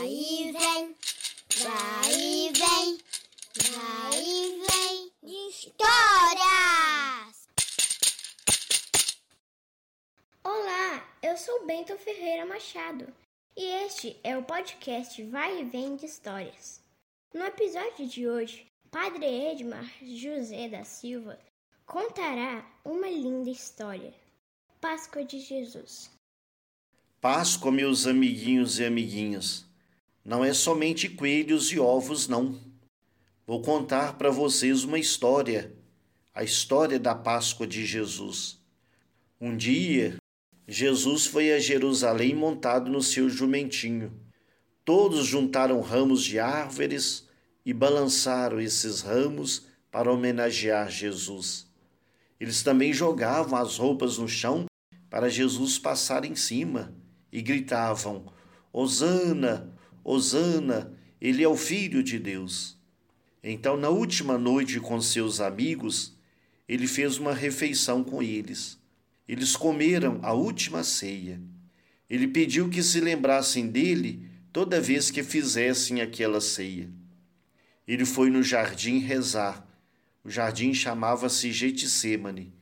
Vai e vem, vai e vem, vai e vem. Histórias! Olá, eu sou Bento Ferreira Machado e este é o podcast Vai e Vem de Histórias. No episódio de hoje, Padre Edmar José da Silva contará uma linda história. Páscoa de Jesus. Páscoa, meus amiguinhos e amiguinhas, não é somente coelhos e ovos, não. Vou contar para vocês uma história, a história da Páscoa de Jesus. Um dia, Jesus foi a Jerusalém montado no seu jumentinho. Todos juntaram ramos de árvores e balançaram esses ramos para homenagear Jesus. Eles também jogavam as roupas no chão para Jesus passar em cima e gritavam: Hosana, Hosana, ele é o Filho de Deus. Então, na última noite com seus amigos, ele fez uma refeição com eles. Eles comeram a última ceia. Ele pediu que se lembrassem dele toda vez que fizessem aquela ceia. Ele foi no jardim rezar. O jardim chamava-se Getsemane.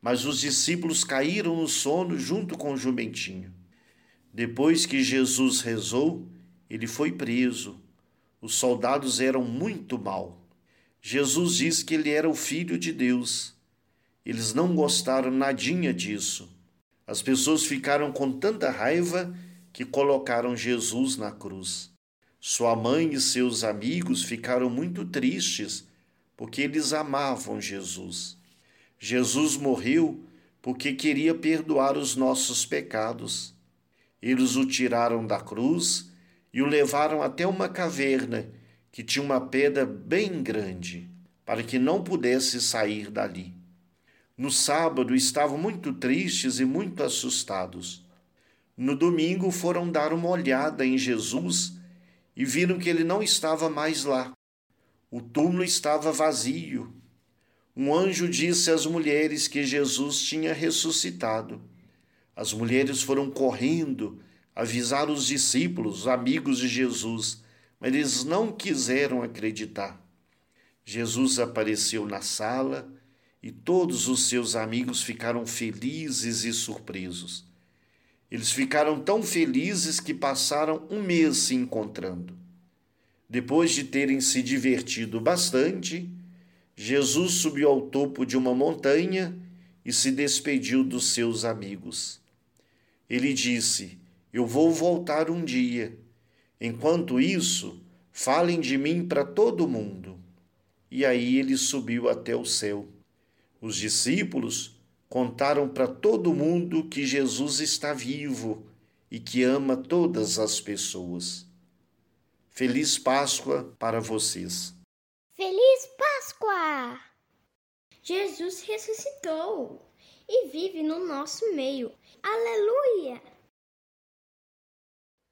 Mas os discípulos caíram no sono junto com o jumentinho. Depois que Jesus rezou, ele foi preso. Os soldados eram muito mal. Jesus diz que ele era o filho de Deus. Eles não gostaram nadinha disso. As pessoas ficaram com tanta raiva que colocaram Jesus na cruz. Sua mãe e seus amigos ficaram muito tristes porque eles amavam Jesus. Jesus morreu porque queria perdoar os nossos pecados. Eles o tiraram da cruz e o levaram até uma caverna que tinha uma pedra bem grande, para que não pudesse sair dali. No sábado estavam muito tristes e muito assustados. No domingo foram dar uma olhada em Jesus e viram que ele não estava mais lá. O túmulo estava vazio. Um anjo disse às mulheres que Jesus tinha ressuscitado. As mulheres foram correndo avisar os discípulos, os amigos de Jesus, mas eles não quiseram acreditar. Jesus apareceu na sala e todos os seus amigos ficaram felizes e surpresos. Eles ficaram tão felizes que passaram um mês se encontrando. Depois de terem se divertido bastante, Jesus subiu ao topo de uma montanha e se despediu dos seus amigos. Ele disse: Eu vou voltar um dia. Enquanto isso, falem de mim para todo mundo. E aí ele subiu até o céu. Os discípulos contaram para todo mundo que Jesus está vivo e que ama todas as pessoas. Feliz Páscoa para vocês. Feliz Páscoa! Jesus ressuscitou e vive no nosso meio. Aleluia!